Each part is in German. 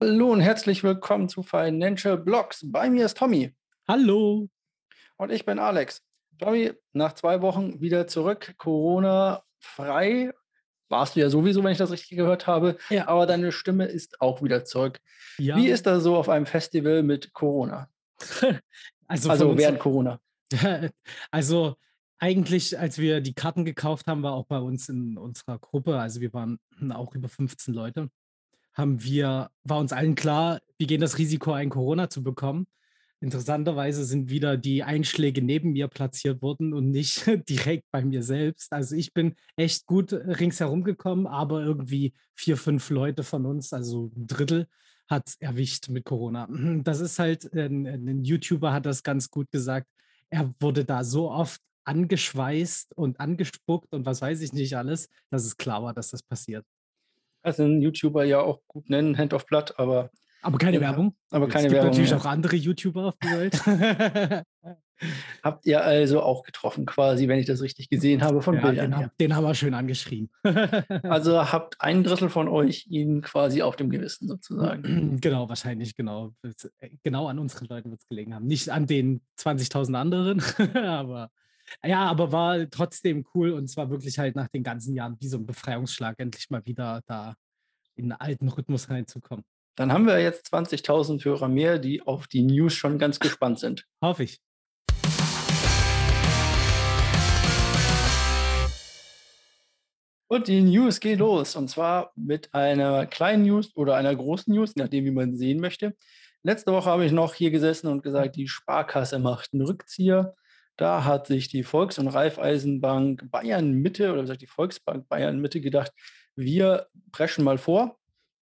Hallo und herzlich willkommen zu Financial Blogs. Bei mir ist Tommy. Hallo. Und ich bin Alex. Tommy, nach zwei Wochen wieder zurück, Corona-frei. Warst du ja sowieso, wenn ich das richtig gehört habe. Ja. Aber deine Stimme ist auch wieder zurück. Ja. Wie ist das so auf einem Festival mit Corona? also, also während Corona. also eigentlich, als wir die Karten gekauft haben, war auch bei uns in unserer Gruppe, also wir waren auch über 15 Leute, haben wir, war uns allen klar, wir gehen das Risiko ein, Corona zu bekommen. Interessanterweise sind wieder die Einschläge neben mir platziert worden und nicht direkt bei mir selbst. Also ich bin echt gut ringsherum gekommen, aber irgendwie vier, fünf Leute von uns, also ein Drittel, hat erwischt mit Corona. Das ist halt, ein, ein YouTuber hat das ganz gut gesagt. Er wurde da so oft angeschweißt und angespuckt und was weiß ich nicht alles, dass es klar war, dass das passiert. Also ein YouTuber ja auch gut nennen, Hand of Blood, aber. Aber keine ja, Werbung. Aber keine es gibt Werbung. natürlich ja. auch andere YouTuber auf der Welt. Habt ihr also auch getroffen, quasi, wenn ich das richtig gesehen habe, von ja, Bildern. Den, den, haben wir schön angeschrien. also habt ein Drittel von euch ihn quasi auf dem Gewissen sozusagen. Genau, wahrscheinlich, genau. Genau an unseren Leuten wird es gelegen haben. Nicht an den 20.000 anderen, aber ja, aber war trotzdem cool und zwar wirklich halt nach den ganzen Jahren wie so ein Befreiungsschlag, endlich mal wieder da in einen alten Rhythmus reinzukommen. Dann haben wir jetzt 20.000 Hörer mehr, die auf die News schon ganz gespannt sind. Hoffe ich. Und die News geht los. Und zwar mit einer kleinen News oder einer großen News, nachdem wie man sehen möchte. Letzte Woche habe ich noch hier gesessen und gesagt, die Sparkasse macht einen Rückzieher. Da hat sich die Volks- und Raiffeisenbank Bayern Mitte oder gesagt die Volksbank Bayern Mitte gedacht, wir preschen mal vor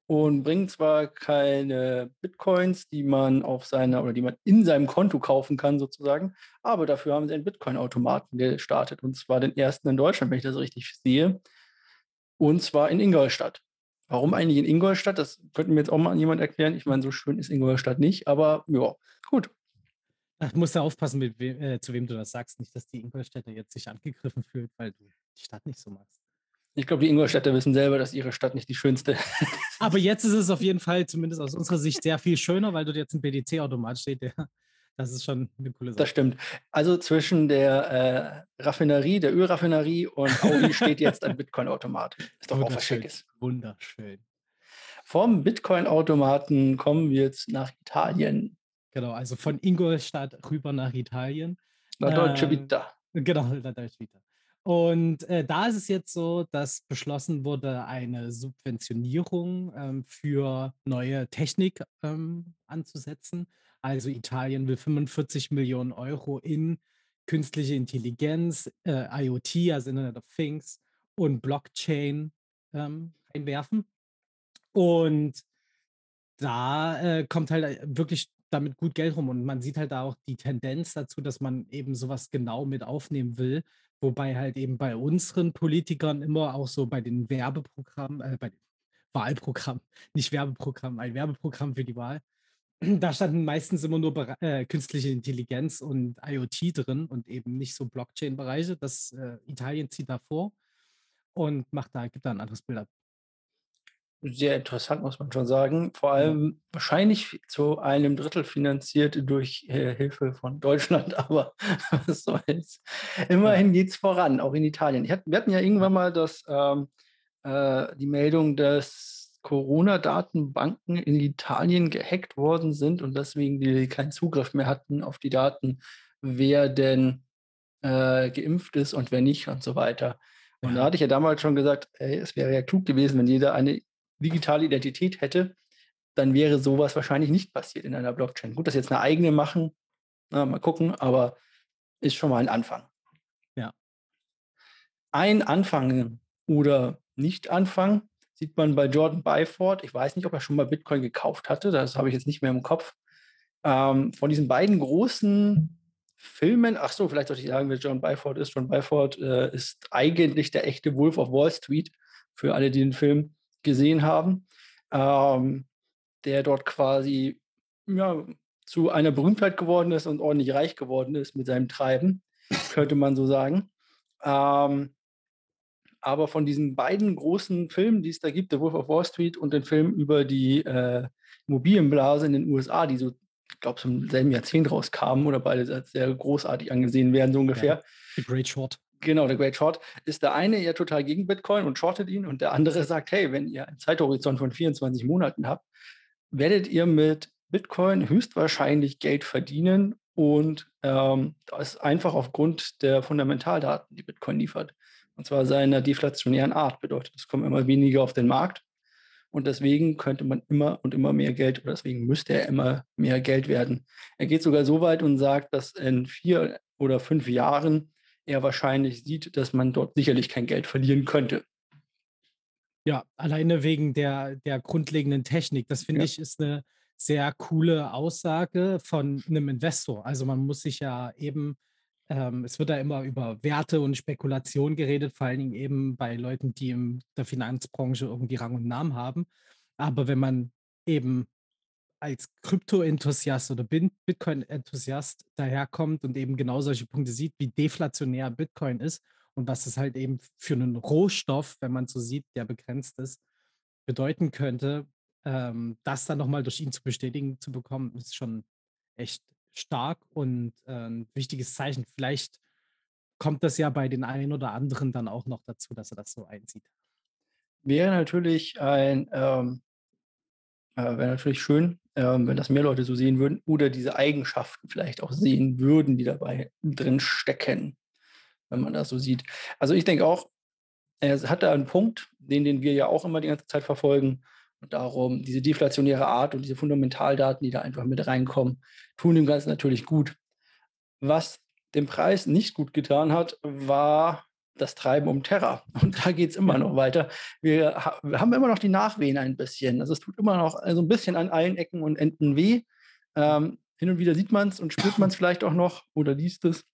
und bringen zwar keine Bitcoins, die man auf seiner oder die man in seinem Konto kaufen kann sozusagen, aber dafür haben sie einen Bitcoin-Automaten gestartet und zwar den ersten in Deutschland, wenn ich das richtig sehe, und zwar in Ingolstadt. Warum eigentlich in Ingolstadt? Das könnte mir jetzt auch mal jemand erklären. Ich meine, so schön ist Ingolstadt nicht, aber ja, gut. Ach, musst du aufpassen, wem, äh, zu wem du das sagst. Nicht, dass die Ingolstädter jetzt sich angegriffen fühlt, weil du die Stadt nicht so magst. Ich glaube, die Ingolstädter wissen selber, dass ihre Stadt nicht die schönste ist. Aber jetzt ist es auf jeden Fall, zumindest aus unserer Sicht, sehr viel schöner, weil dort jetzt ein BDC-Automat steht. Der, das ist schon eine coole Sache. Das stimmt. Also zwischen der äh, Raffinerie, der Ölraffinerie und Audi steht jetzt ein Bitcoin-Automat. Ist doch auch was Schickes. Wunderschön. Vom Bitcoin-Automaten kommen wir jetzt nach Italien. Genau, also von Ingolstadt rüber nach Italien. La Deutsche Vita. Genau, La Deutsche Vita. Und äh, da ist es jetzt so, dass beschlossen wurde, eine Subventionierung ähm, für neue Technik ähm, anzusetzen. Also Italien will 45 Millionen Euro in künstliche Intelligenz, äh, IoT, also Internet of Things und Blockchain ähm, einwerfen. Und da äh, kommt halt äh, wirklich damit gut Geld rum. Und man sieht halt da auch die Tendenz dazu, dass man eben sowas genau mit aufnehmen will. Wobei halt eben bei unseren Politikern immer auch so bei den Werbeprogrammen, äh, bei den Wahlprogrammen, nicht Werbeprogramm, ein Werbeprogramm für die Wahl, da standen meistens immer nur äh, künstliche Intelligenz und IoT drin und eben nicht so Blockchain-Bereiche. Das äh, Italien zieht da vor und macht da, gibt da ein anderes Bild ab sehr interessant, muss man schon sagen. Vor allem ja. wahrscheinlich zu einem Drittel finanziert durch äh, Hilfe von Deutschland, aber was soll's. Immerhin geht es voran, auch in Italien. Hatte, wir hatten ja irgendwann mal das, ähm, äh, die Meldung, dass Corona-Datenbanken in Italien gehackt worden sind und deswegen die keinen Zugriff mehr hatten auf die Daten, wer denn äh, geimpft ist und wer nicht und so weiter. Und da hatte ich ja damals schon gesagt, ey, es wäre ja klug gewesen, wenn jeder eine digitale Identität hätte, dann wäre sowas wahrscheinlich nicht passiert in einer Blockchain. Gut, dass jetzt eine eigene machen, na, mal gucken, aber ist schon mal ein Anfang. Ja. Ein Anfang oder Nicht-Anfang sieht man bei Jordan Byford. Ich weiß nicht, ob er schon mal Bitcoin gekauft hatte, das habe ich jetzt nicht mehr im Kopf. Ähm, von diesen beiden großen Filmen, ach so, vielleicht sollte ich sagen, wer John Byford ist. John Byford äh, ist eigentlich der echte Wolf of Wall Street, für alle, die den Film gesehen haben, ähm, der dort quasi ja, zu einer Berühmtheit geworden ist und ordentlich reich geworden ist mit seinem Treiben, könnte man so sagen. Ähm, aber von diesen beiden großen Filmen, die es da gibt, The Wolf of Wall Street und den Film über die äh, Immobilienblase in den USA, die so, ich glaube, zum selben Jahrzehnt rauskamen oder beide als sehr großartig angesehen werden, so ungefähr. Ja, The Great Short. Genau, der Great Short ist der eine ja total gegen Bitcoin und shortet ihn und der andere sagt, hey, wenn ihr einen Zeithorizont von 24 Monaten habt, werdet ihr mit Bitcoin höchstwahrscheinlich Geld verdienen und ähm, das ist einfach aufgrund der Fundamentaldaten, die Bitcoin liefert. Und zwar seiner deflationären Art bedeutet, es kommen immer weniger auf den Markt und deswegen könnte man immer und immer mehr Geld oder deswegen müsste er immer mehr Geld werden. Er geht sogar so weit und sagt, dass in vier oder fünf Jahren er wahrscheinlich sieht, dass man dort sicherlich kein Geld verlieren könnte. Ja, alleine wegen der, der grundlegenden Technik. Das finde ja. ich ist eine sehr coole Aussage von einem Investor. Also man muss sich ja eben, ähm, es wird da immer über Werte und Spekulation geredet, vor allen Dingen eben bei Leuten, die in der Finanzbranche irgendwie Rang und Namen haben. Aber wenn man eben als Krypto-Enthusiast oder Bitcoin-Enthusiast daherkommt und eben genau solche Punkte sieht, wie deflationär Bitcoin ist und was es halt eben für einen Rohstoff, wenn man so sieht, der begrenzt ist, bedeuten könnte, ähm, das dann nochmal durch ihn zu bestätigen zu bekommen, ist schon echt stark und äh, ein wichtiges Zeichen. Vielleicht kommt das ja bei den einen oder anderen dann auch noch dazu, dass er das so einsieht. Wäre natürlich ein ähm, äh, wäre natürlich schön, ähm, wenn das mehr Leute so sehen würden oder diese Eigenschaften vielleicht auch sehen würden, die dabei drin stecken, wenn man das so sieht. Also ich denke auch, er hat da einen Punkt, den, den wir ja auch immer die ganze Zeit verfolgen. Und darum, diese deflationäre Art und diese Fundamentaldaten, die da einfach mit reinkommen, tun dem Ganzen natürlich gut. Was dem Preis nicht gut getan hat, war das Treiben um Terra. Und da geht es immer noch weiter. Wir, ha wir, haben immer noch die Nachwehen ein bisschen. Also es tut immer noch so also ein bisschen an allen Ecken und Enden weh. Ähm, hin und wieder sieht man es und spürt man es vielleicht auch noch oder liest es.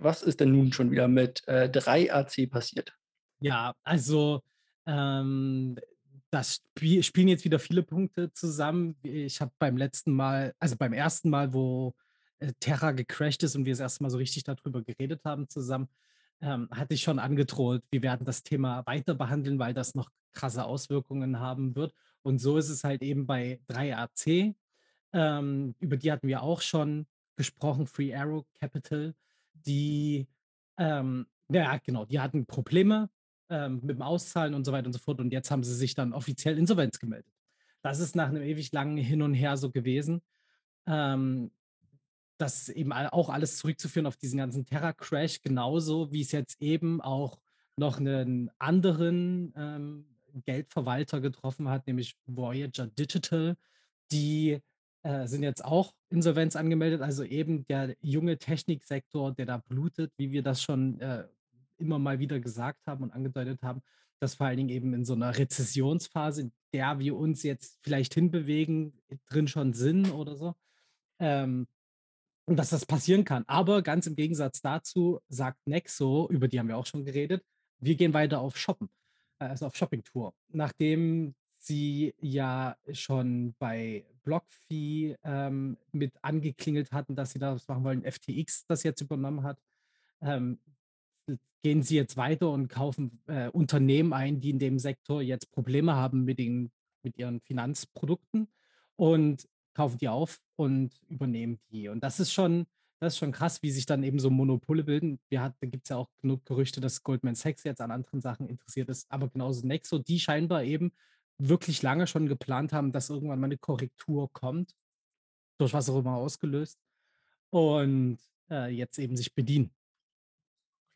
Was ist denn nun schon wieder mit äh, 3AC passiert? Ja, also ähm, das Spiel, spielen jetzt wieder viele Punkte zusammen. Ich habe beim letzten Mal, also beim ersten Mal, wo äh, Terra gecrashed ist und wir das erste Mal so richtig darüber geredet haben zusammen, ähm, hatte ich schon angedroht, wir werden das Thema weiter behandeln, weil das noch krasse Auswirkungen haben wird. Und so ist es halt eben bei 3AC. Ähm, über die hatten wir auch schon gesprochen, Free Arrow Capital, die, ähm, ja, genau, die hatten Probleme ähm, mit dem Auszahlen und so weiter und so fort. Und jetzt haben sie sich dann offiziell Insolvenz gemeldet. Das ist nach einem ewig langen Hin und Her so gewesen. Ähm, das ist eben auch alles zurückzuführen auf diesen ganzen Terra-Crash, genauso wie es jetzt eben auch noch einen anderen ähm, Geldverwalter getroffen hat, nämlich Voyager Digital. Die äh, sind jetzt auch Insolvenz angemeldet, also eben der junge Techniksektor, der da blutet, wie wir das schon äh, immer mal wieder gesagt haben und angedeutet haben, dass vor allen Dingen eben in so einer Rezessionsphase, in der wir uns jetzt vielleicht hinbewegen, drin schon sind oder so, ähm, und dass das passieren kann. Aber ganz im Gegensatz dazu sagt Nexo, über die haben wir auch schon geredet, wir gehen weiter auf Shoppen, also auf Shopping-Tour. Nachdem sie ja schon bei BlockFi ähm, mit angeklingelt hatten, dass sie das machen wollen, FTX das jetzt übernommen hat, ähm, gehen sie jetzt weiter und kaufen äh, Unternehmen ein, die in dem Sektor jetzt Probleme haben mit, den, mit ihren Finanzprodukten. Und kaufen die auf und übernehmen die. Und das ist schon, das ist schon krass, wie sich dann eben so Monopole bilden. Wir hat, da gibt es ja auch genug Gerüchte, dass Goldman Sachs jetzt an anderen Sachen interessiert ist, aber genauso Nexo, die scheinbar eben wirklich lange schon geplant haben, dass irgendwann mal eine Korrektur kommt, durch was auch immer ausgelöst, und äh, jetzt eben sich bedienen.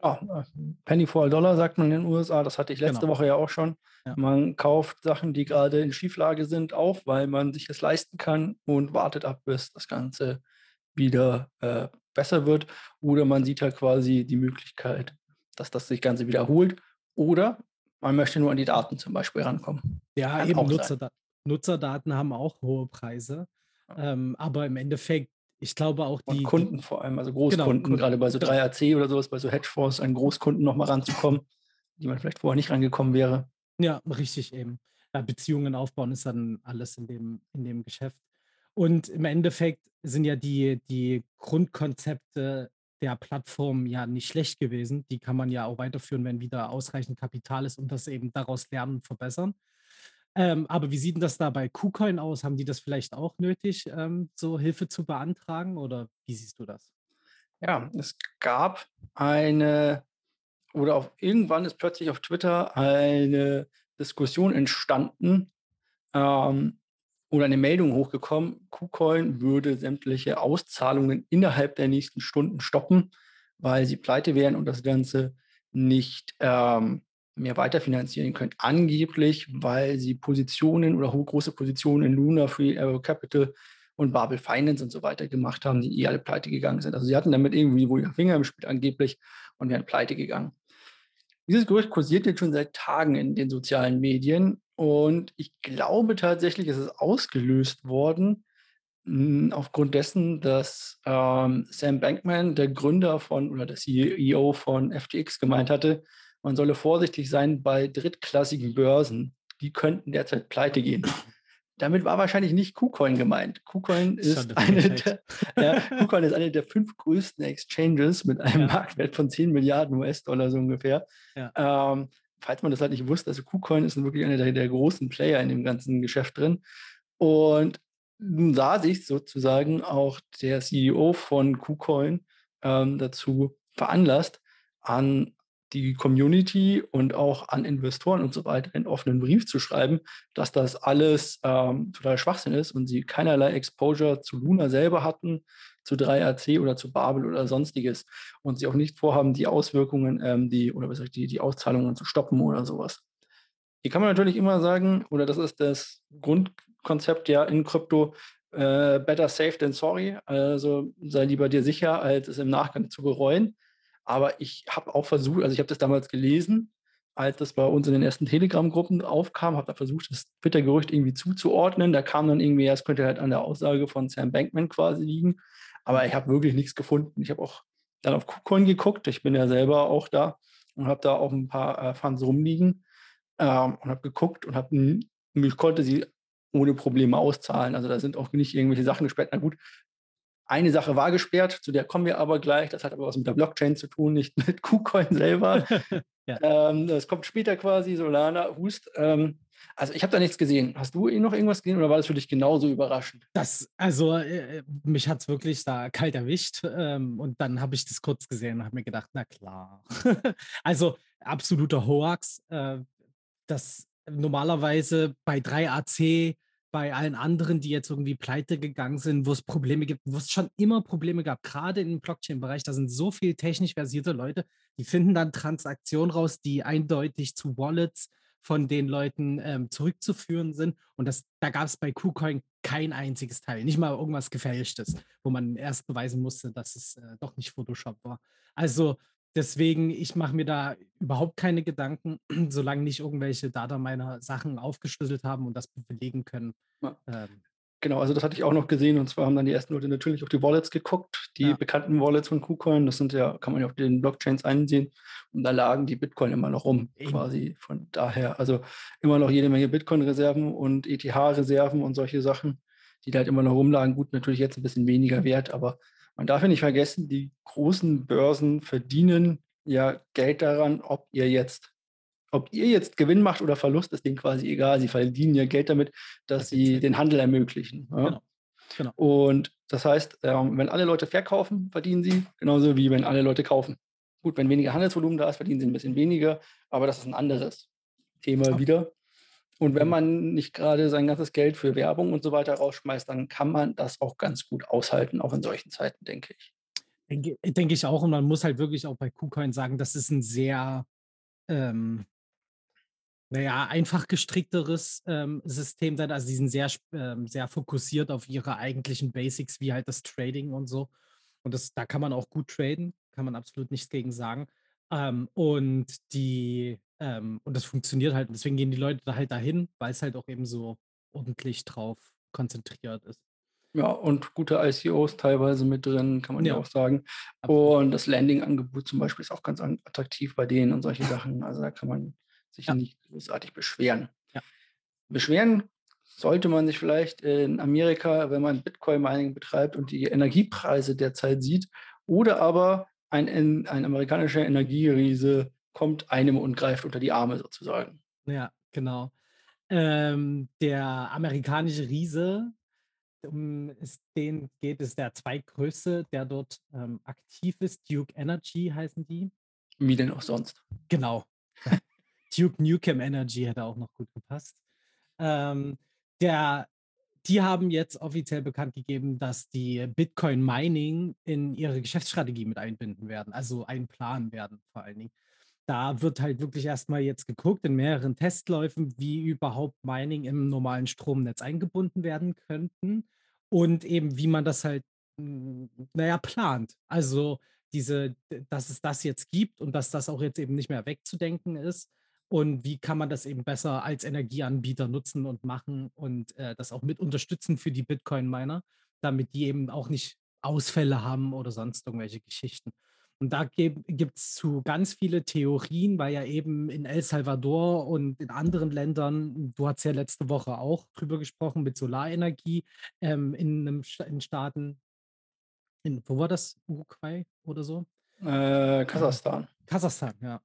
Ja, äh, Penny for a Dollar sagt man in den USA, das hatte ich letzte genau. Woche ja auch schon. Ja. Man kauft Sachen, die gerade in Schieflage sind, auf, weil man sich es leisten kann und wartet ab, bis das Ganze wieder äh, besser wird. Oder man sieht halt quasi die Möglichkeit, dass das sich Ganze wiederholt. Oder man möchte nur an die Daten zum Beispiel rankommen. Ja, kann eben Nutzerda Nutzerdaten haben auch hohe Preise. Ähm, aber im Endeffekt ich glaube auch die. Und Kunden vor allem, also genau, Großkunden, genau, gerade bei so 3AC oder sowas, bei so Hedgefonds, an Großkunden nochmal ranzukommen, die man vielleicht vorher nicht rangekommen wäre. Ja, richtig eben. Ja, Beziehungen aufbauen ist dann alles in dem, in dem Geschäft. Und im Endeffekt sind ja die, die Grundkonzepte der Plattform ja nicht schlecht gewesen. Die kann man ja auch weiterführen, wenn wieder ausreichend Kapital ist und das eben daraus lernen und verbessern. Ähm, aber wie sieht denn das da bei KuCoin aus? Haben die das vielleicht auch nötig, ähm, so Hilfe zu beantragen oder wie siehst du das? Ja, es gab eine oder auf irgendwann ist plötzlich auf Twitter eine Diskussion entstanden, ähm, oder eine Meldung hochgekommen, KuCoin würde sämtliche Auszahlungen innerhalb der nächsten Stunden stoppen, weil sie pleite wären und das Ganze nicht ähm, mehr weiterfinanzieren können. Angeblich, weil sie Positionen oder große Positionen in Luna, Free Arrow Capital und Babel Finance und so weiter gemacht haben, die eh alle pleite gegangen sind. Also sie hatten damit irgendwie wohl ihren Finger im Spiel angeblich und wären pleite gegangen. Dieses Gerücht kursiert jetzt schon seit Tagen in den sozialen Medien und ich glaube tatsächlich, es ist ausgelöst worden hm, aufgrund dessen, dass ähm, Sam Bankman, der Gründer von oder der CEO von FTX, gemeint hatte, man solle vorsichtig sein bei drittklassigen Börsen. Die könnten derzeit pleite gehen. Damit war wahrscheinlich nicht KuCoin gemeint. KuCoin ist, eine der, ja, KuCoin ist eine der fünf größten Exchanges mit einem ja. Marktwert von 10 Milliarden US-Dollar so ungefähr. Ja. Ähm, falls man das halt nicht wusste, also KuCoin ist wirklich einer der, der, großen Player in dem ganzen Geschäft drin. Und nun sah sich sozusagen auch der CEO von KuCoin ähm, dazu veranlasst, an die Community und auch an Investoren und so weiter einen offenen Brief zu schreiben, dass das alles ähm, total Schwachsinn ist und sie keinerlei Exposure zu Luna selber hatten, zu 3AC oder zu Babel oder sonstiges und sie auch nicht vorhaben, die Auswirkungen, ähm, die oder was ich, die, die Auszahlungen zu stoppen oder sowas. Hier kann man natürlich immer sagen, oder das ist das Grundkonzept ja in Krypto, äh, better safe than sorry. Also sei lieber dir sicher, als es im Nachgang zu bereuen. Aber ich habe auch versucht, also ich habe das damals gelesen, als das bei uns in den ersten Telegram-Gruppen aufkam, habe da versucht, das Twitter-Gerücht irgendwie zuzuordnen. Da kam dann irgendwie, ja, es könnte halt an der Aussage von Sam Bankman quasi liegen. Aber ich habe wirklich nichts gefunden. Ich habe auch dann auf KuCoin geguckt. Ich bin ja selber auch da und habe da auch ein paar äh, Funds rumliegen ähm, und habe geguckt und habe, ich konnte sie ohne Probleme auszahlen. Also da sind auch nicht irgendwelche Sachen gesperrt. Na gut, eine Sache war gesperrt, zu der kommen wir aber gleich. Das hat aber was mit der Blockchain zu tun, nicht mit KuCoin selber. ja. ähm, das kommt später quasi, Solana, Hust. Ähm, also ich habe da nichts gesehen. Hast du eh noch irgendwas gesehen oder war das für dich genauso überraschend? Das, also äh, mich hat es wirklich da kalt erwischt ähm, und dann habe ich das kurz gesehen und habe mir gedacht, na klar. also absoluter Hoax. Äh, das normalerweise bei 3AC bei allen anderen, die jetzt irgendwie pleite gegangen sind, wo es Probleme gibt, wo es schon immer Probleme gab, gerade im Blockchain-Bereich, da sind so viele technisch versierte Leute, die finden dann Transaktionen raus, die eindeutig zu Wallets von den Leuten ähm, zurückzuführen sind. Und das, da gab es bei KuCoin kein einziges Teil, nicht mal irgendwas Gefälschtes, wo man erst beweisen musste, dass es äh, doch nicht Photoshop war. Also Deswegen, ich mache mir da überhaupt keine Gedanken, solange nicht irgendwelche Data meiner Sachen aufgeschlüsselt haben und das belegen können. Ja. Ähm, genau, also das hatte ich auch noch gesehen und zwar haben dann die ersten Leute natürlich auf die Wallets geguckt, die ja. bekannten Wallets von KuCoin, das sind ja, kann man ja auf den Blockchains einsehen und da lagen die Bitcoin immer noch rum, Eben. quasi von daher, also immer noch jede Menge Bitcoin-Reserven und ETH-Reserven und solche Sachen, die da halt immer noch rumlagen. Gut, natürlich jetzt ein bisschen weniger wert, aber man darf ja nicht vergessen, die großen Börsen verdienen ja Geld daran, ob ihr jetzt, ob ihr jetzt Gewinn macht oder Verlust, ist denen quasi egal. Sie verdienen ja Geld damit, dass sie den Handel ermöglichen. Ja? Genau. Genau. Und das heißt, ähm, wenn alle Leute verkaufen, verdienen sie, genauso wie wenn alle Leute kaufen. Gut, wenn weniger Handelsvolumen da ist, verdienen sie ein bisschen weniger, aber das ist ein anderes Thema okay. wieder. Und wenn man nicht gerade sein ganzes Geld für Werbung und so weiter rausschmeißt, dann kann man das auch ganz gut aushalten, auch in solchen Zeiten, denke ich. Denke, denke ich auch. Und man muss halt wirklich auch bei KuCoin sagen, das ist ein sehr, ähm, naja, einfach gestrickteres ähm, System sein. Also, sie sind sehr, ähm, sehr fokussiert auf ihre eigentlichen Basics, wie halt das Trading und so. Und das, da kann man auch gut traden, kann man absolut nichts gegen sagen. Ähm, und die, ähm, und das funktioniert halt. Deswegen gehen die Leute da halt dahin, weil es halt auch eben so ordentlich drauf konzentriert ist. Ja, und gute ICOs teilweise mit drin, kann man ja, ja auch sagen. Absolut. Und das Landing-Angebot zum Beispiel ist auch ganz attraktiv bei denen und solche Sachen. Also da kann man sich ja. nicht großartig beschweren. Ja. Beschweren sollte man sich vielleicht in Amerika, wenn man Bitcoin-Mining betreibt und die Energiepreise derzeit sieht. Oder aber ein, ein amerikanischer Energieriese kommt einem und greift unter die Arme sozusagen. Ja, genau. Ähm, der amerikanische Riese, um es den geht, ist der zweitgrößte, der dort ähm, aktiv ist. Duke Energy heißen die. Wie denn auch sonst? Genau. Duke Nukem Energy hätte auch noch gut gepasst. Ähm, der, die haben jetzt offiziell bekannt gegeben, dass die Bitcoin Mining in ihre Geschäftsstrategie mit einbinden werden, also einplanen werden vor allen Dingen. Da wird halt wirklich erstmal jetzt geguckt in mehreren Testläufen, wie überhaupt Mining im normalen Stromnetz eingebunden werden könnten und eben wie man das halt, hm, naja, plant. Also diese, dass es das jetzt gibt und dass das auch jetzt eben nicht mehr wegzudenken ist und wie kann man das eben besser als Energieanbieter nutzen und machen und äh, das auch mit unterstützen für die Bitcoin-Miner, damit die eben auch nicht Ausfälle haben oder sonst irgendwelche Geschichten. Und da gibt es zu ganz viele Theorien, weil ja eben in El Salvador und in anderen Ländern, du hast ja letzte Woche auch drüber gesprochen, mit Solarenergie ähm, in einem in Staaten, in, wo war das? Uruguay oder so? Äh, Kasachstan. Kasachstan, ja.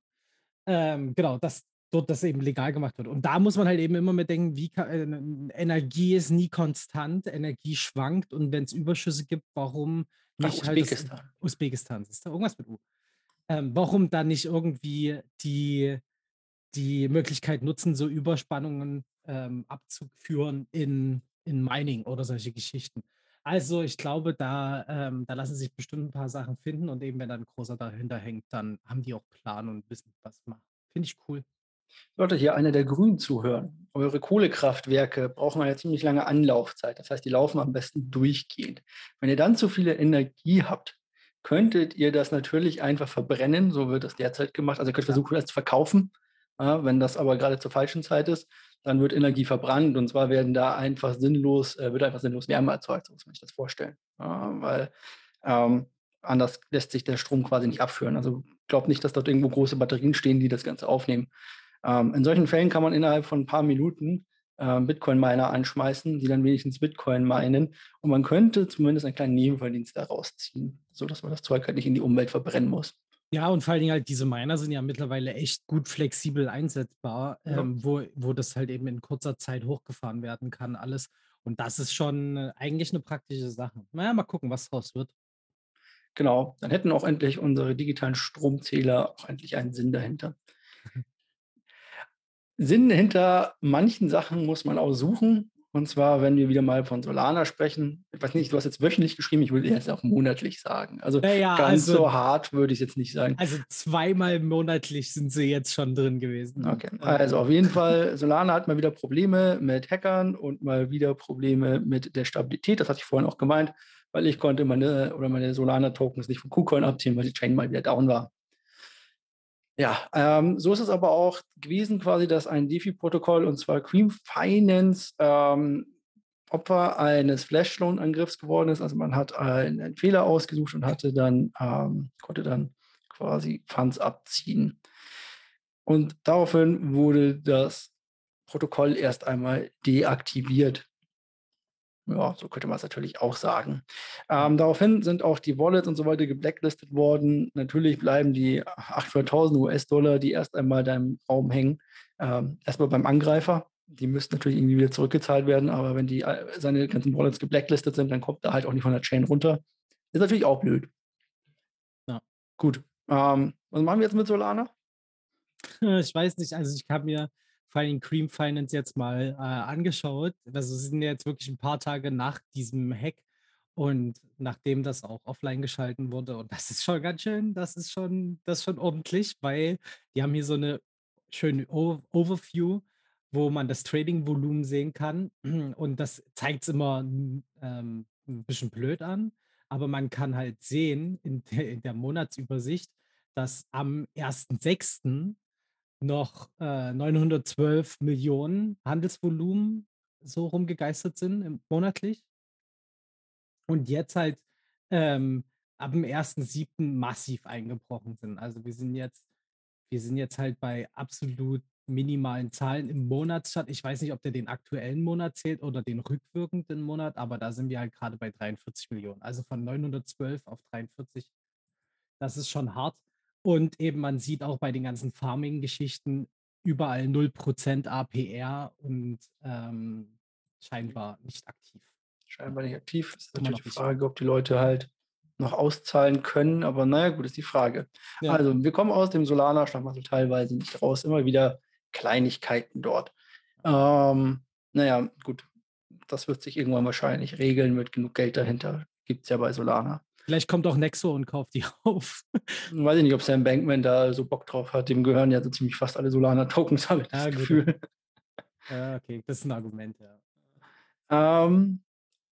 Ähm, genau, dass dort das eben legal gemacht wird. Und da muss man halt eben immer mit denken, wie kann, äh, Energie ist nie konstant, Energie schwankt und wenn es Überschüsse gibt, warum nicht Ach, Usbekistan. halt Usbekistan, ist da irgendwas mit U. Ähm, warum dann nicht irgendwie die, die Möglichkeit nutzen, so Überspannungen ähm, abzuführen in, in Mining oder solche Geschichten. Also ich glaube, da, ähm, da lassen sich bestimmt ein paar Sachen finden und eben wenn dann ein großer dahinter hängt, dann haben die auch Plan und wissen, was machen. Finde ich cool. Sollte hier einer der Grünen zuhören. Eure Kohlekraftwerke brauchen eine ziemlich lange Anlaufzeit. Das heißt, die laufen am besten durchgehend. Wenn ihr dann zu viele Energie habt, könntet ihr das natürlich einfach verbrennen. So wird das derzeit gemacht. Also ihr könnt versuchen, das zu verkaufen. Ja, wenn das aber gerade zur falschen Zeit ist, dann wird Energie verbrannt und zwar werden da einfach sinnlos, äh, wird einfach sinnlos Wärme erzeugt, so muss man sich das vorstellen. Ja, weil ähm, anders lässt sich der Strom quasi nicht abführen. Also glaubt nicht, dass dort irgendwo große Batterien stehen, die das Ganze aufnehmen. Ähm, in solchen Fällen kann man innerhalb von ein paar Minuten äh, Bitcoin-Miner anschmeißen, die dann wenigstens Bitcoin meinen. Und man könnte zumindest einen kleinen Nebenverdienst daraus ziehen, sodass man das Zeug halt nicht in die Umwelt verbrennen muss. Ja, und vor allen Dingen halt diese Miner sind ja mittlerweile echt gut flexibel einsetzbar, ja. ähm, wo, wo das halt eben in kurzer Zeit hochgefahren werden kann, alles. Und das ist schon äh, eigentlich eine praktische Sache. Naja, mal gucken, was draus wird. Genau, dann hätten auch endlich unsere digitalen Stromzähler auch endlich einen Sinn dahinter. Sinn hinter manchen Sachen muss man auch suchen. Und zwar, wenn wir wieder mal von Solana sprechen. Ich weiß nicht, du hast jetzt wöchentlich geschrieben, ich würde jetzt auch monatlich sagen. Also ja, ja, ganz also, so hart würde ich jetzt nicht sagen. Also zweimal monatlich sind sie jetzt schon drin gewesen. Okay, also auf jeden Fall, Solana hat mal wieder Probleme mit Hackern und mal wieder Probleme mit der Stabilität. Das hatte ich vorhin auch gemeint, weil ich konnte meine oder meine Solana-Tokens nicht von KuCoin abziehen, weil die Chain mal wieder down war. Ja, ähm, so ist es aber auch gewesen, quasi, dass ein DeFi-Protokoll, und zwar Cream Finance, ähm, Opfer eines Flash-Loan-Angriffs geworden ist. Also man hat einen, einen Fehler ausgesucht und hatte dann, ähm, konnte dann quasi Funds abziehen. Und daraufhin wurde das Protokoll erst einmal deaktiviert. Ja, so könnte man es natürlich auch sagen. Ähm, daraufhin sind auch die Wallets und so weiter geblacklistet worden. Natürlich bleiben die 800.000 US-Dollar, die erst einmal da im Raum hängen, ähm, erstmal beim Angreifer. Die müssten natürlich irgendwie wieder zurückgezahlt werden, aber wenn die äh, seine ganzen Wallets geblacklistet sind, dann kommt er halt auch nicht von der Chain runter. Ist natürlich auch blöd. Ja. Gut. Ähm, was machen wir jetzt mit Solana? Ich weiß nicht, also ich habe mir vor allem Cream Finance jetzt mal äh, angeschaut. Also sie sind jetzt wirklich ein paar Tage nach diesem Hack und nachdem das auch offline geschalten wurde. Und das ist schon ganz schön, das ist schon, das ist schon ordentlich, weil die haben hier so eine schöne Overview, wo man das Trading-Volumen sehen kann. Und das zeigt es immer ähm, ein bisschen blöd an. Aber man kann halt sehen in der, in der Monatsübersicht, dass am 1.6 noch äh, 912 Millionen Handelsvolumen so rumgegeistert sind im, monatlich. Und jetzt halt ähm, ab dem 1.7. massiv eingebrochen sind. Also wir sind jetzt, wir sind jetzt halt bei absolut minimalen Zahlen im Monatsstand. Ich weiß nicht, ob der den aktuellen Monat zählt oder den rückwirkenden Monat, aber da sind wir halt gerade bei 43 Millionen. Also von 912 auf 43 Das ist schon hart. Und eben man sieht auch bei den ganzen Farming-Geschichten überall 0% APR und, ähm, scheinbar nicht aktiv. Scheinbar nicht aktiv. Ist natürlich die. Frage, ob die Leute halt noch auszahlen können, aber na ja, gut, ist die Frage. Ja. Also, wir kommen aus dem Solana-Schlamassel teilweise nicht raus, immer wieder Kleinigkeiten dort. Ähm, na ja, gut, das wird sich irgendwann wahrscheinlich regeln mit genug Geld dahinter. Gibt's ja bei Solana. Vielleicht kommt auch Nexo und kauft die auf. Weiß ich nicht, ob Sam Bankman da so Bock drauf hat. Dem gehören ja so ziemlich fast alle Solana-Tokens, habe ich das Ja. Gefühl. Ja, okay, das ist 'n Argument, ja. Ähm,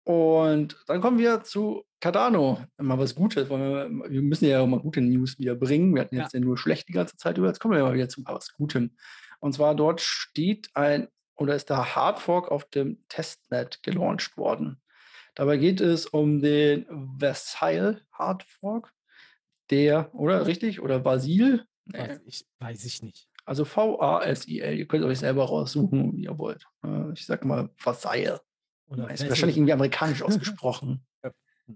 und dann kommen wir zu Cardano. Mal was Gutes, wir wir müssen ja auch mal gute News wieder bringen. Wir hatten Ja. jetzt ja nur schlecht die ganze Zeit über. Jetzt kommen wir mal wieder zu mal was Gutem. Und zwar dort steht ein oder ist der Hardfork auf dem Testnet gelauncht worden. Dabei geht es um den Versailles Hardfork, der oder richtig? Oder Basil? Ne. Was ich weiß ich nicht. Also V-A-S-I-L. Ihr könnt euch selber raussuchen, wie ihr wollt. Ich sage mal Versailles. Oder Ist wahrscheinlich irgendwie amerikanisch ausgesprochen.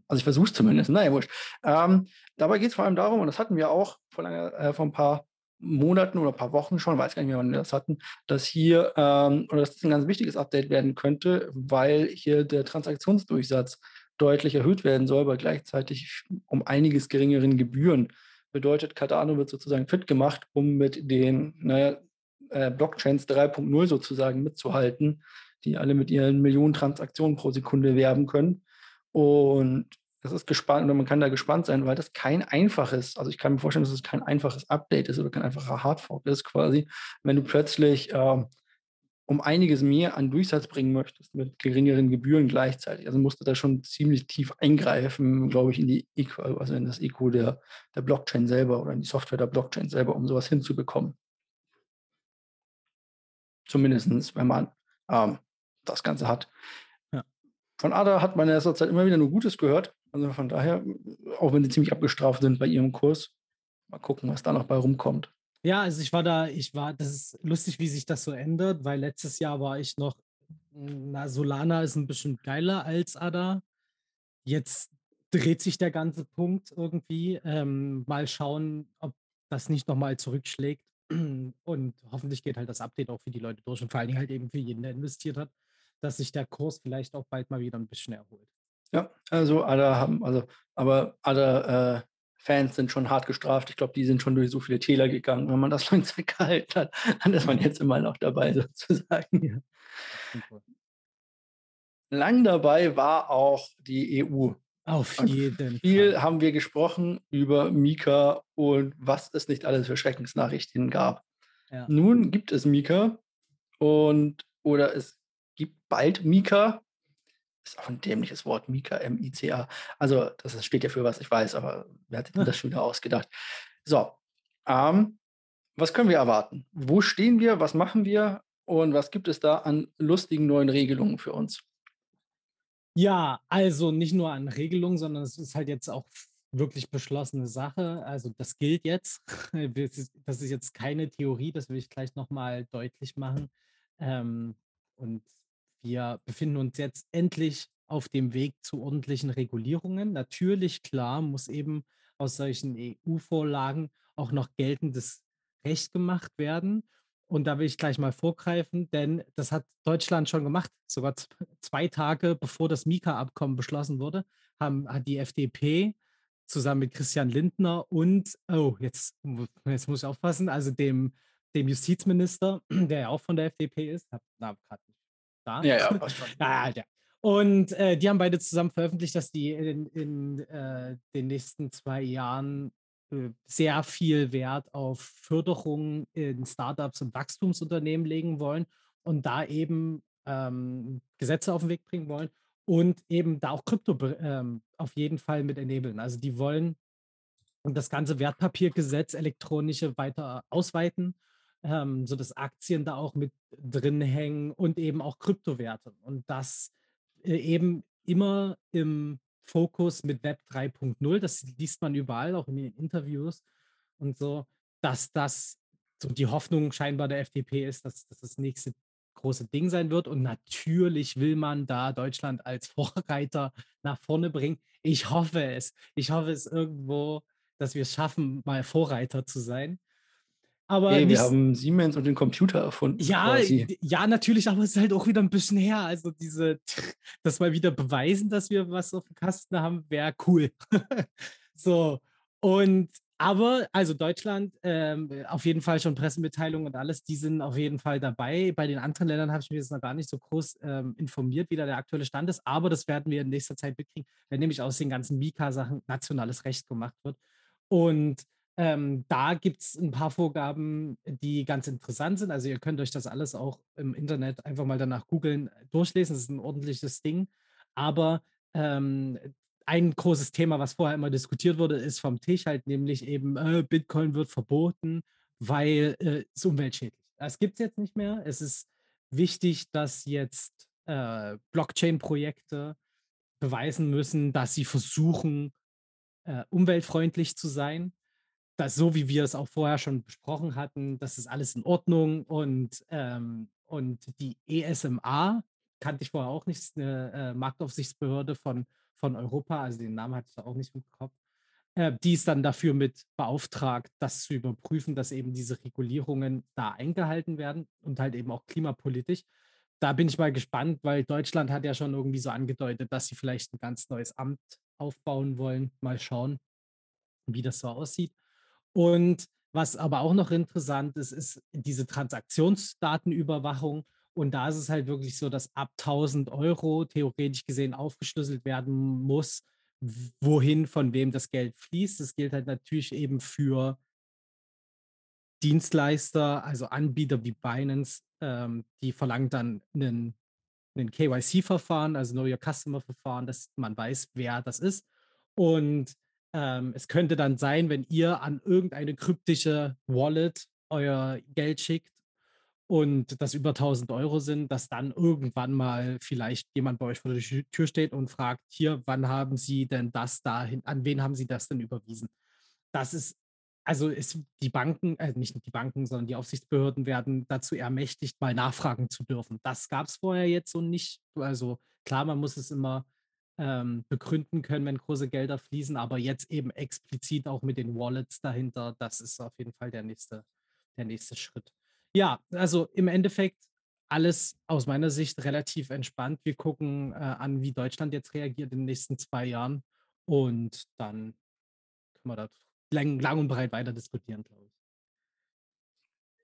Also ich versuche es zumindest. Na ja, wurscht. Ähm, dabei geht es vor allem darum, und das hatten wir auch vor, langer, äh, vor ein paar Monaten oder ein paar Wochen schon, weiß gar nicht mehr, wann wir das hatten, dass hier, ähm, oder dass das ein ganz wichtiges Update werden könnte, weil hier der Transaktionsdurchsatz deutlich erhöht werden soll, bei gleichzeitig um einiges geringeren Gebühren. Bedeutet, Cardano wird sozusagen fit gemacht, um mit den naja, äh, Blockchains 3.0 sozusagen mitzuhalten, die alle mit ihren Millionen Transaktionen pro Sekunde werben können. Und das ist gespannt, oder man kann da gespannt sein, weil das kein einfaches, also ich kann mir vorstellen, dass es kein einfaches Update ist oder kein einfacher Hardfork ist quasi, wenn du plötzlich ähm, um einiges mehr an Durchsatz bringen möchtest mit geringeren Gebühren gleichzeitig. Also musst du da schon ziemlich tief eingreifen, glaube ich, in die Eco, also in das Eco der, der Blockchain selber oder in die Software der Blockchain selber, um sowas hinzubekommen. Zumindest wenn man ähm, das Ganze hat. Ja. Von ADA hat man in letzter Zeit immer wieder nur Gutes gehört. Also von daher, auch wenn sie ziemlich abgestraft sind bei ihrem Kurs, mal gucken, was da noch bei rumkommt. Ja, also ich war da ich war das ist lustig, wie sich das so ändert, weil letztes Jahr war ich noch na, Solana ist ein bisschen geiler als ADA. Jetzt dreht sich der ganze Punkt irgendwie. Ähm, mal schauen, ob das nicht noch mal zurückschlägt. Und hoffentlich geht halt das Update auch für die Leute durch und vor allen Dingen halt eben für jeden, der investiert hat, dass sich der Kurs vielleicht auch bald mal wieder ein bisschen erholt. Ja, also ADA haben, also, aber ADA äh, Fans sind schon hart gestraft. Ich glaube, die sind schon durch so viele Täler gegangen. Wenn man das lange Zeit gehalten hat, dann ist man jetzt immer noch dabei, sozusagen. Ja. Lang dabei war auch die EU. Auf jeden viel Fall. haben wir gesprochen über Mika und was es nicht alles für Schreckensnachrichten gab. Ja. Nun gibt es Mika und oder es gibt bald Mika. Ist auch ein dämliches Wort, Mika, M-I-C-A. Also, das steht ja für was, ich weiß, aber wer hat denn das schon wieder ausgedacht? So, ähm, was können wir erwarten? Wo stehen wir? Was machen wir? Und was gibt es da an lustigen neuen Regelungen für uns? Ja, also nicht nur an Regelungen, sondern es ist halt jetzt auch wirklich beschlossene Sache. Also das gilt jetzt. Das ist, das ist jetzt keine Theorie, das will ich gleich nochmal deutlich machen. Ähm, und wir befinden uns jetzt endlich auf dem Weg zu ordentlichen Regulierungen. Natürlich, klar, muss eben aus solchen EU-Vorlagen auch noch geltendes Recht gemacht werden. Und da will ich gleich mal vorgreifen, denn das hat Deutschland schon gemacht. Sogar zwei Tage bevor das Mika-Abkommen beschlossen wurde, haben, hat die FDP zusammen mit Christian Lindner und, oh, jetzt, jetzt muss ich aufpassen, also dem, dem Justizminister, der ja auch von der FDP ist, hab, na, gerade da. Ja, ja, passt schon. Ja, ja. Und äh, die haben beide zusammen veröffentlicht, dass die in, in äh, den nächsten zwei Jahren äh, sehr viel Wert auf Förderung in Startups und Wachstumsunternehmen legen wollen und da eben ähm, Gesetze auf den Weg bringen wollen und eben da auch Krypto ähm, auf jeden Fall mit enablen. Also die wollen das ganze Wertpapiergesetz elektronische weiter ausweiten, ähm, sodass Aktien da auch mit drin hängen und eben auch Kryptowerte. Und das äh, eben immer im Fokus mit Web 3.0. Das liest man überall, auch in den Interviews und so, dass das so die Hoffnung scheinbar der FDP ist, dass, dass das nächste große Ding sein wird. Und natürlich will man da Deutschland als Vorreiter nach vorne bringen. Ich hoffe es. Ich hoffe es irgendwo dass wir es schaffen, mal Vorreiter zu sein. Aber Hey, wir haben Siemens und den Computer erfunden ja, quasi. ja, natürlich, aber es ist halt auch wieder ein bisschen her. Also diese, das mal wieder beweisen, dass wir was auf dem Kasten haben, wäre cool. So, und aber, also Deutschland, ähm, auf jeden Fall schon Pressemitteilungen und alles, die sind auf jeden Fall dabei. Bei den anderen Ländern habe ich mich jetzt noch gar nicht so groß ähm, informiert, wie da der aktuelle Stand ist, aber das werden wir in nächster Zeit mitkriegen, wenn nämlich aus den ganzen Mika-Sachen nationales Recht gemacht wird. Und ähm, da gibt es ein paar Vorgaben, die ganz interessant sind. Also ihr könnt euch das alles auch im Internet einfach mal danach googeln, durchlesen. Das ist ein ordentliches Ding. Aber ähm, ein großes Thema, was vorher immer diskutiert wurde, ist vom Tisch halt nämlich eben, äh, Bitcoin wird verboten, weil äh, es umweltschädlich. Das gibt es jetzt nicht mehr. Es ist wichtig, dass jetzt äh, Blockchain-Projekte beweisen müssen, dass sie versuchen, äh, umweltfreundlich zu sein. Das so, wie wir es auch vorher schon besprochen hatten, das ist alles in Ordnung und, ähm, und die ESMA kannte ich vorher auch nicht, ist eine äh, Marktaufsichtsbehörde von, von Europa, also den Namen hatte ich auch nicht im Kopf. Äh, die ist dann dafür mit beauftragt, das zu überprüfen, dass eben diese Regulierungen da eingehalten werden und halt eben auch klimapolitisch. Da bin ich mal gespannt, weil Deutschland hat ja schon irgendwie so angedeutet, dass sie vielleicht ein ganz neues Amt aufbauen wollen. Mal schauen, wie das so aussieht. Und was aber auch noch interessant ist, ist diese Transaktionsdatenüberwachung. Und da ist es halt wirklich so, dass ab 1000 Euro theoretisch gesehen aufgeschlüsselt werden muss, wohin, von wem das Geld fließt. Das gilt halt natürlich eben für Dienstleister, also Anbieter wie Binance, ähm, die verlangen dann einen, einen KYC-Verfahren, also Know Your Customer-Verfahren, dass man weiß, wer das ist. Und ähm, es könnte dann sein, wenn ihr an irgendeine kryptische Wallet euer Geld schickt und das über 1000 Euro sind, dass dann irgendwann mal vielleicht jemand bei euch vor der Tü- Tür steht und fragt, hier, wann haben Sie denn das dahin, an wen haben Sie das denn überwiesen? Das ist, also ist die Banken, äh, nicht die Banken, sondern die Aufsichtsbehörden werden dazu ermächtigt, mal nachfragen zu dürfen. Das gab es vorher jetzt so nicht. Also klar, man muss es immer ähm, begründen können, wenn große Gelder fließen, aber jetzt eben explizit auch mit den Wallets dahinter, das ist auf jeden Fall der nächste, der nächste Schritt. Ja, also im Endeffekt alles aus meiner Sicht relativ entspannt. Wir gucken äh, an, wie Deutschland jetzt reagiert in den nächsten zwei Jahren und dann können wir da lang, lang und breit weiter diskutieren, glaube ich.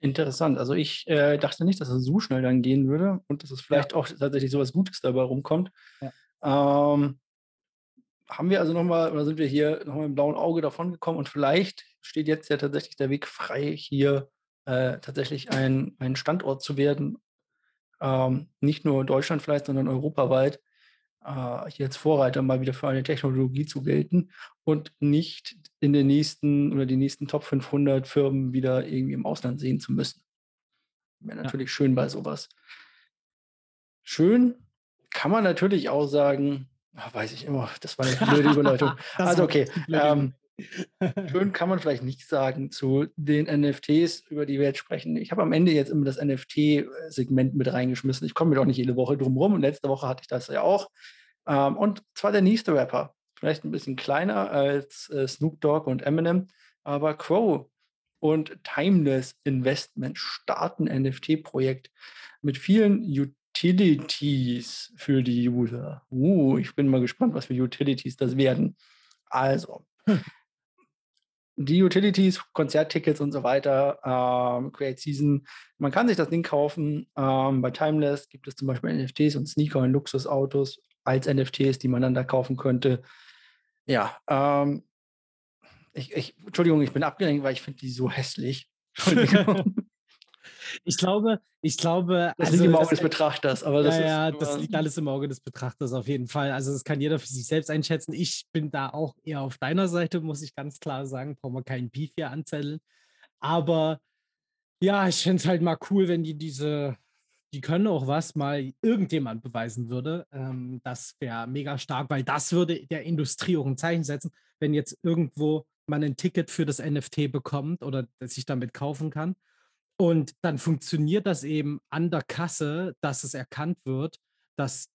Interessant. Also ich äh, dachte nicht, dass es so schnell dann gehen würde und dass es Ja, vielleicht auch tatsächlich so was Gutes dabei rumkommt. ja. Ähm, haben wir also nochmal, oder sind wir hier nochmal im blauen Auge davon gekommen und vielleicht steht jetzt ja tatsächlich der Weg frei, hier äh, tatsächlich ein, ein Standort zu werden, ähm, nicht nur in Deutschland vielleicht, sondern europaweit, äh, hier als Vorreiter mal wieder für eine Technologie zu gelten und nicht in den nächsten oder die nächsten Top 500 Firmen wieder irgendwie im Ausland sehen zu müssen. Wäre Ja. natürlich schön bei sowas. Schön kann man natürlich auch sagen, ah, weiß ich immer, das war eine blöde Überleitung. Also okay, ähm, schön kann man vielleicht nicht sagen zu den NFTs, über die wir jetzt sprechen. Ich habe am Ende jetzt immer das NFT-Segment mit reingeschmissen. Ich komme mir doch nicht jede Woche drum rum und letzte Woche hatte ich das ja auch. Ähm, und zwar der nächste Rapper. Vielleicht ein bisschen kleiner als äh, Snoop Dogg und Eminem, aber Crow und Timeless Investment starten NFT-Projekt mit vielen Utilities für die User. Uh, ich bin mal gespannt, was für Utilities das werden. Also, die Utilities, Konzerttickets und so weiter, ähm, Create Season. Man kann sich das Ding kaufen. Ähm, bei Timeless gibt es zum Beispiel NFTs und Sneaker und Luxusautos als NFTs, die man dann da kaufen könnte. Ja, ähm, ich, ich, Entschuldigung, ich bin abgelenkt, weil ich finde die so hässlich. Entschuldigung. Ich glaube, ich glaube, Das also liegt im Auge des Betrachters, aber das ja, ist. ja, das liegt alles im Auge des Betrachters auf jeden Fall. Also das kann jeder für sich selbst einschätzen. Ich bin da auch eher auf deiner Seite, muss ich ganz klar sagen. Brauchen wir keinen Beef hier anzetteln. Aber ja, ich fände es halt mal cool, wenn die diese, die können auch was, mal irgendjemand beweisen würde. Ähm, das wäre mega stark, weil das würde der Industrie auch ein Zeichen setzen, wenn jetzt irgendwo man ein Ticket für das NFT bekommt oder sich damit kaufen kann. Und dann funktioniert das eben an der Kasse, dass es erkannt wird, dass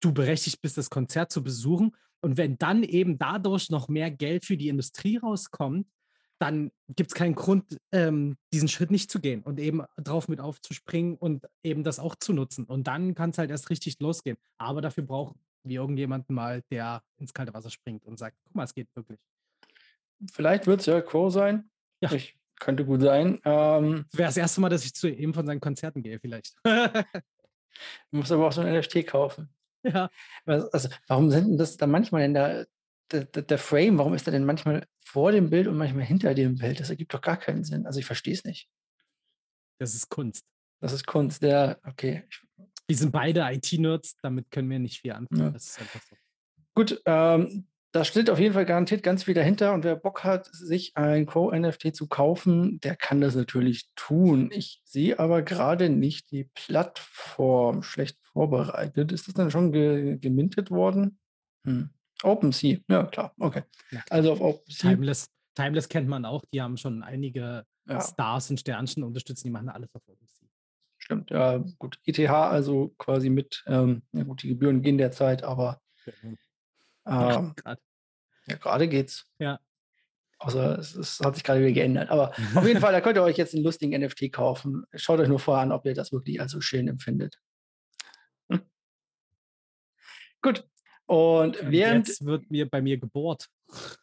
du berechtigt bist, das Konzert zu besuchen. Und wenn dann eben dadurch noch mehr Geld für die Industrie rauskommt, dann gibt es keinen Grund, ähm, diesen Schritt nicht zu gehen und eben drauf mit aufzuspringen und eben das auch zu nutzen. Und dann kann es halt erst richtig losgehen. Aber dafür braucht wir irgendjemanden mal, der ins kalte Wasser springt und sagt, guck mal, es geht wirklich. Vielleicht wird es ja Crow sein. Ja. Ich, könnte gut sein. Ähm, Wäre das erste Mal, dass ich zu ihm von seinen Konzerten gehe, vielleicht. du musst aber auch so ein NFT kaufen. Ja. Also, warum sind denn das da manchmal in der, der, der, Frame, warum ist er denn manchmal vor dem Bild und manchmal hinter dem Bild? Das ergibt doch gar keinen Sinn. Also ich verstehe es nicht. Das ist Kunst. Das ist Kunst, ja, okay. Wir sind beide IT-Nerds, damit können wir nicht viel anfangen. Ja. Das ist einfach so. Gut, ähm, da steht auf jeden Fall garantiert ganz viel dahinter. Und wer Bock hat, sich ein Crow-NFT zu kaufen, der kann das natürlich tun. Ich sehe aber gerade nicht die Plattform schlecht vorbereitet. Ist das dann schon ge gemintet worden? Hm. OpenSea, ja klar, okay. Ja. Also auf OpenSea. Timeless, Timeless kennt man auch, die haben schon einige ja. Stars und Sternchen unterstützen, die machen alles auf OpenSea. Stimmt, ja, gut. ETH also quasi mit, ähm, ja gut, die Gebühren gehen derzeit, aber ähm, ja, gerade geht's. Ja. Außer es, es, hat sich gerade wieder geändert. Aber auf jeden Fall, da könnt ihr euch jetzt einen lustigen NFT kaufen. Schaut euch nur vorher an, ob ihr das wirklich als so schön empfindet. Hm. Gut. Und während. Jetzt wird mir bei mir gebohrt.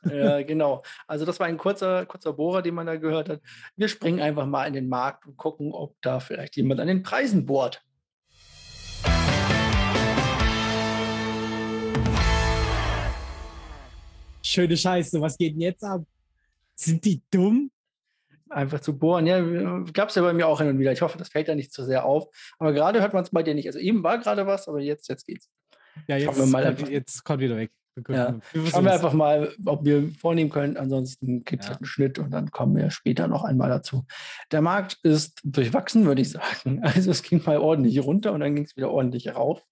Ja, genau. Also, das war ein kurzer, kurzer Bohrer, den man da gehört hat. Wir springen einfach mal in den Markt und gucken, ob da vielleicht jemand an den Preisen bohrt. Schöne Scheiße, was geht denn jetzt ab? Sind die dumm? Einfach zu bohren. Ja, gab es ja bei mir auch hin und wieder. Ich hoffe, das fällt da nicht zu sehr auf. Aber gerade hört man es bei dir nicht. Also eben war gerade was, aber jetzt, jetzt geht's. Ja, jetzt, kommt, jetzt kommt wieder weg. Ja. Schauen wir einfach mal, ob wir vornehmen können. Ansonsten gibt es ja. halt einen Schnitt und dann kommen wir später noch einmal dazu. Der Markt ist durchwachsen, würde ich sagen. Also es ging mal ordentlich runter und dann ging es wieder ordentlich rauf.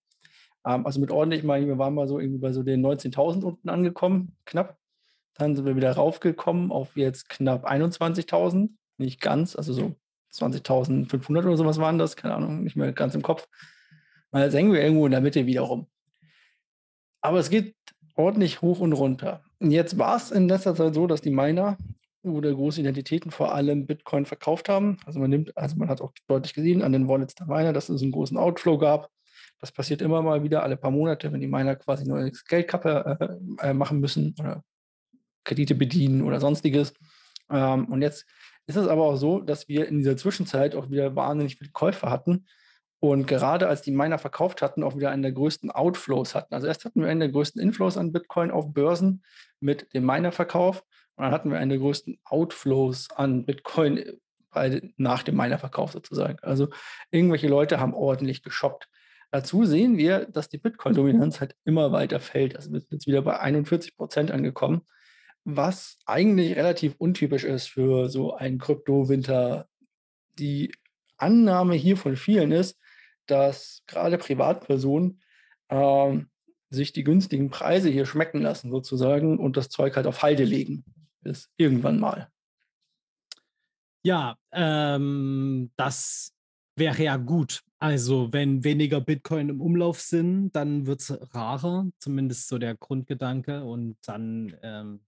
Ähm, also mit ordentlich, meine ich, wir waren mal so irgendwie bei so den 19.000 unten angekommen, knapp. Dann sind wir wieder raufgekommen auf jetzt knapp 21.000, nicht ganz, also so 20.500 oder sowas waren das, keine Ahnung, nicht mehr ganz im Kopf. Mal hängen wir irgendwo in der Mitte wieder rum. Aber es geht ordentlich hoch und runter. Und jetzt war es in letzter Zeit so, dass die Miner oder große Identitäten vor allem Bitcoin verkauft haben. Also man nimmt, also man hat auch deutlich gesehen an den Wallets der Miner, dass es einen großen Outflow gab. Das passiert immer mal wieder alle paar Monate, wenn die Miner quasi neues Geldkappe äh, äh, machen müssen oder Kredite bedienen oder sonstiges. Ähm, und jetzt ist es aber auch so, dass wir in dieser Zwischenzeit auch wieder wahnsinnig viele Käufe hatten und gerade als die Miner verkauft hatten, auch wieder einen der größten Outflows hatten. Also erst hatten wir einen der größten Inflows an Bitcoin auf Börsen mit dem Miner-Verkauf und dann hatten wir einen der größten Outflows an Bitcoin bei, nach dem Miner-Verkauf sozusagen. Also irgendwelche Leute haben ordentlich geshoppt. Dazu sehen wir, dass die Bitcoin-Dominanz halt immer weiter fällt. Also wir sind jetzt wieder bei 41 Prozent angekommen, was eigentlich relativ untypisch ist für so einen Krypto-Winter. Die Annahme hier von vielen ist, dass gerade Privatpersonen ähm, sich die günstigen Preise hier schmecken lassen, sozusagen, und das Zeug halt auf Halde legen. Bis irgendwann mal. Ja, ähm, das wäre ja gut. Also, wenn weniger Bitcoin im Umlauf sind, dann wird es rarer, zumindest so der Grundgedanke. Und dann ähm,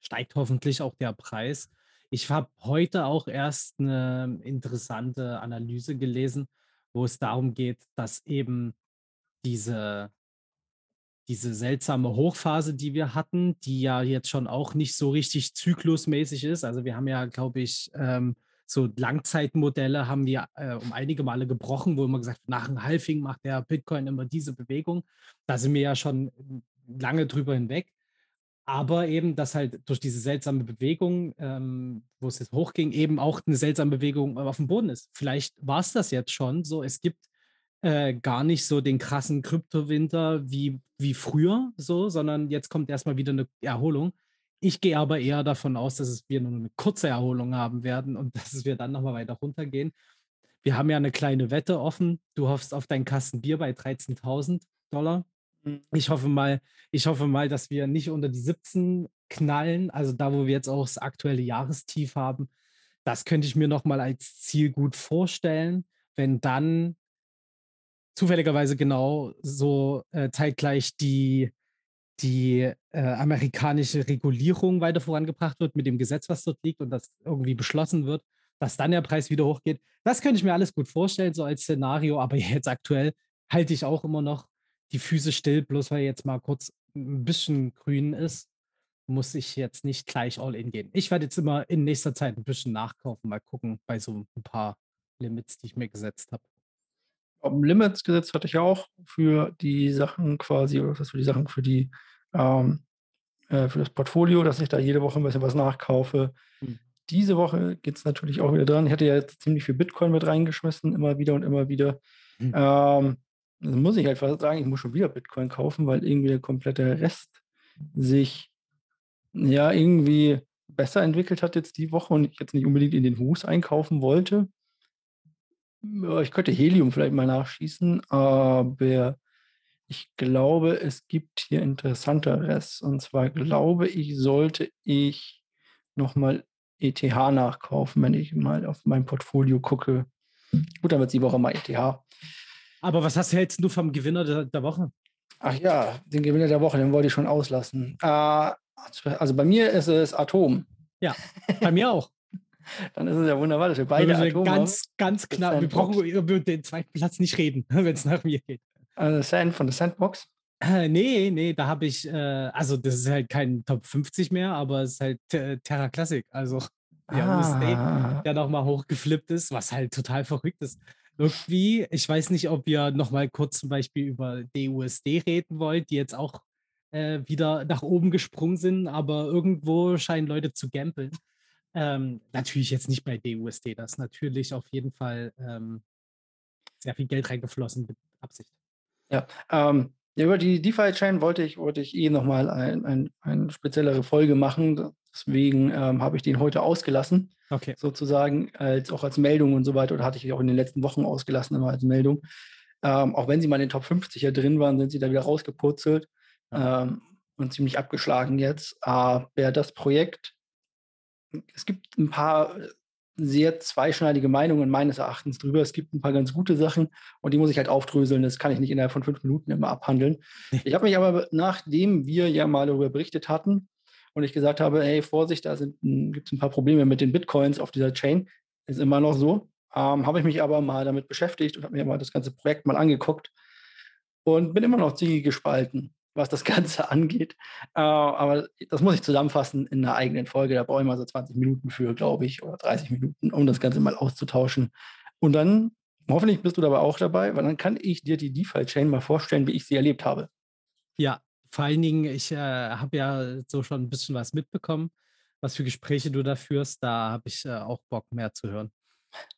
steigt hoffentlich auch der Preis. Ich habe heute auch erst eine interessante Analyse gelesen, wo es darum geht, dass eben diese, diese seltsame Hochphase, die wir hatten, die ja jetzt schon auch nicht so richtig zyklusmäßig ist. Also wir haben ja, glaube ich, ähm, so Langzeitmodelle haben wir äh, um einige Male gebrochen, wo immer gesagt, nach einem Halving macht der Bitcoin immer diese Bewegung. Da sind wir ja schon lange drüber hinweg. Aber eben, dass halt durch diese seltsame Bewegung, ähm, wo es jetzt hochging, eben auch eine seltsame Bewegung auf dem Boden ist. Vielleicht war es das jetzt schon so. Es gibt äh, gar nicht so den krassen Kryptowinter wie, wie früher, so, sondern jetzt kommt erstmal wieder eine Erholung. Ich gehe aber eher davon aus, dass wir nur eine kurze Erholung haben werden und dass wir dann nochmal weiter runtergehen. Wir haben ja eine kleine Wette offen. Du hoffst auf deinen Kasten Bier bei 13.000 Dollar. Mhm. Ich hoffe mal, ich hoffe mal, dass wir nicht unter die 17 knallen, also da, wo wir jetzt auch das aktuelle Jahrestief haben. Das könnte ich mir nochmal als Ziel gut vorstellen, wenn dann zufälligerweise genau so äh, zeitgleich die die äh, amerikanische Regulierung weiter vorangebracht wird mit dem Gesetz, was dort liegt und das irgendwie beschlossen wird, dass dann der Preis wieder hochgeht. Das könnte ich mir alles gut vorstellen, so als Szenario, aber jetzt aktuell halte ich auch immer noch die Füße still, bloß weil jetzt mal kurz ein bisschen grün ist, muss ich jetzt nicht gleich all in gehen. Ich werde jetzt immer in nächster Zeit ein bisschen nachkaufen, mal gucken bei so ein paar Limits, die ich mir gesetzt habe. Um Limits gesetzt hatte ich auch für die Sachen quasi, oder was für die Sachen für die ähm, äh, für das Portfolio, dass ich da jede Woche ein bisschen was nachkaufe. Hm. Diese Woche geht es natürlich auch wieder dran. Ich hatte ja jetzt ziemlich viel Bitcoin mit reingeschmissen, immer wieder und immer wieder. Hm. Ähm, also muss ich halt fast sagen, ich muss schon wieder Bitcoin kaufen, weil irgendwie der komplette Rest sich ja irgendwie besser entwickelt hat jetzt die Woche und ich jetzt nicht unbedingt in den Hus einkaufen wollte. Ich könnte Helium vielleicht mal nachschießen, aber ich glaube, es gibt hier Interessanteres. Und zwar glaube ich, sollte ich nochmal ETH nachkaufen, wenn ich mal auf mein Portfolio gucke. Gut, dann wird die Woche mal ETH. Aber was hast, hältst du vom Gewinner der, der, Woche? Ach ja, den Gewinner der Woche, den wollte ich schon auslassen. Äh, also bei mir ist es Atom. Ja, bei mir auch. Dann ist es ja wunderbar, dass wir beide wir Atom ganz. Ganz knapp. Wir brauchen über den zweiten Platz nicht reden, wenn es nach mir geht. Also Sand von der Sandbox? Äh, nee, nee, da habe ich, äh, also das ist halt kein Top 50 mehr, aber es ist halt Terra Classic. Also der ah. USD, der nochmal hochgeflippt ist, was halt total verrückt ist. Irgendwie, ich weiß nicht, ob ihr nochmal kurz zum Beispiel über DUSD reden wollt, die jetzt auch äh, wieder nach oben gesprungen sind, aber irgendwo scheinen Leute zu gambeln. Ähm, natürlich jetzt nicht bei DUSD, das ist natürlich auf jeden Fall ähm, sehr viel Geld reingeflossen mit Absicht. Ja, ähm, über die DeFi-Chain wollte ich, wollte ich eh nochmal ein, ein, eine speziellere Folge machen. Deswegen ähm, habe ich den heute ausgelassen. Okay. Sozusagen, als auch als Meldung und so weiter. Oder hatte ich auch in den letzten Wochen ausgelassen, immer als Meldung. Ähm, auch wenn sie mal in den Top 50 ja drin waren, sind sie da wieder rausgepurzelt ja. ähm, und ziemlich abgeschlagen jetzt. Aber das Projekt, es gibt ein paar sehr zweischneidige Meinungen meines Erachtens drüber. Es gibt ein paar ganz gute Sachen und die muss ich halt aufdröseln. Das kann ich nicht innerhalb von fünf Minuten immer abhandeln. Ich habe mich aber, nachdem wir ja mal darüber berichtet hatten und ich gesagt habe, hey, Vorsicht, da gibt es ein paar Probleme mit den Bitcoins auf dieser Chain, ist immer noch so, ähm, habe ich mich aber mal damit beschäftigt und habe mir mal das ganze Projekt mal angeguckt und bin immer noch ziemlich gespalten was das Ganze angeht. Äh, aber das muss ich zusammenfassen in einer eigenen Folge. Da brauche ich mal so 20 Minuten für, glaube ich, oder 30 Minuten, um das Ganze mal auszutauschen. Und dann, hoffentlich bist du dabei auch dabei, weil dann kann ich dir die DeFi-Chain mal vorstellen, wie ich sie erlebt habe. Ja, vor allen Dingen, ich äh, habe ja so schon ein bisschen was mitbekommen, was für Gespräche du da führst. Da habe ich äh, auch Bock, mehr zu hören.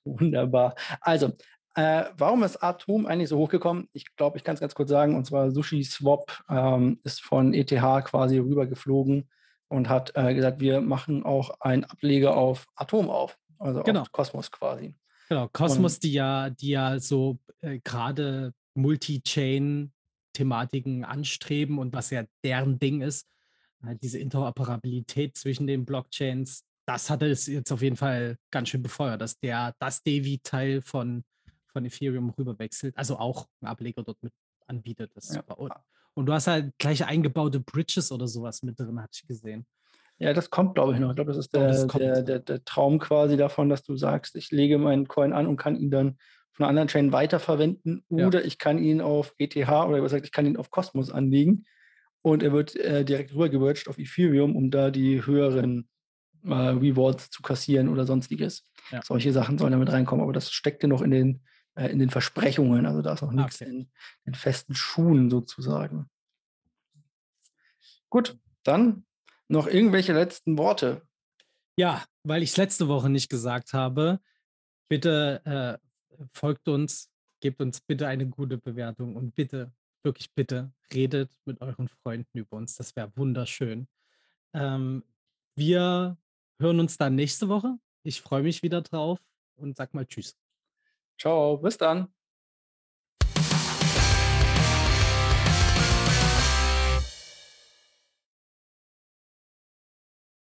Wunderbar. Also, äh, warum ist Atom eigentlich so hochgekommen? Ich glaube, ich kann es ganz kurz sagen. Und zwar Sushi Swap ähm, ist von ETH quasi rübergeflogen und hat äh, gesagt, wir machen auch einen Ableger auf Atom auf. Also genau. auf Kosmos quasi. Genau, Kosmos, die ja, die ja so äh, gerade Multi-Chain-Thematiken anstreben und was ja deren Ding ist, äh, diese Interoperabilität zwischen den Blockchains, das hat es jetzt auf jeden Fall ganz schön befeuert, dass der, das Devi-Teil von von Ethereum rüberwechselt, also auch einen Ableger dort mit anbietet. Ja. Und du hast halt gleich eingebaute Bridges oder sowas mit drin, hatte ich gesehen. Ja, das kommt, glaube ich, noch. Ich glaube, das ist der, das der, der, der, Traum quasi davon, dass du sagst, ich lege meinen Coin an und kann ihn dann von einer anderen Chain weiterverwenden oder ja. ich kann ihn auf ETH oder gesagt, ich kann ihn auf Cosmos anlegen und er wird äh, direkt rübergewirtscht auf Ethereum, um da die höheren äh, Rewards zu kassieren oder sonstiges. Ja. Solche Sachen sollen damit reinkommen, aber das steckte noch in den äh, in den Versprechungen. Also da ist noch nichts okay. in, in festen Schuhen sozusagen. Gut, dann noch irgendwelche letzten Worte. Ja, weil ich es letzte Woche nicht gesagt habe, bitte äh, folgt uns, gebt uns bitte eine gute Bewertung und bitte, wirklich bitte, redet mit euren Freunden über uns. Das wäre wunderschön. Ähm, wir hören uns dann nächste Woche. Ich freue mich wieder drauf und sag mal Tschüss. Ciao, bis dann.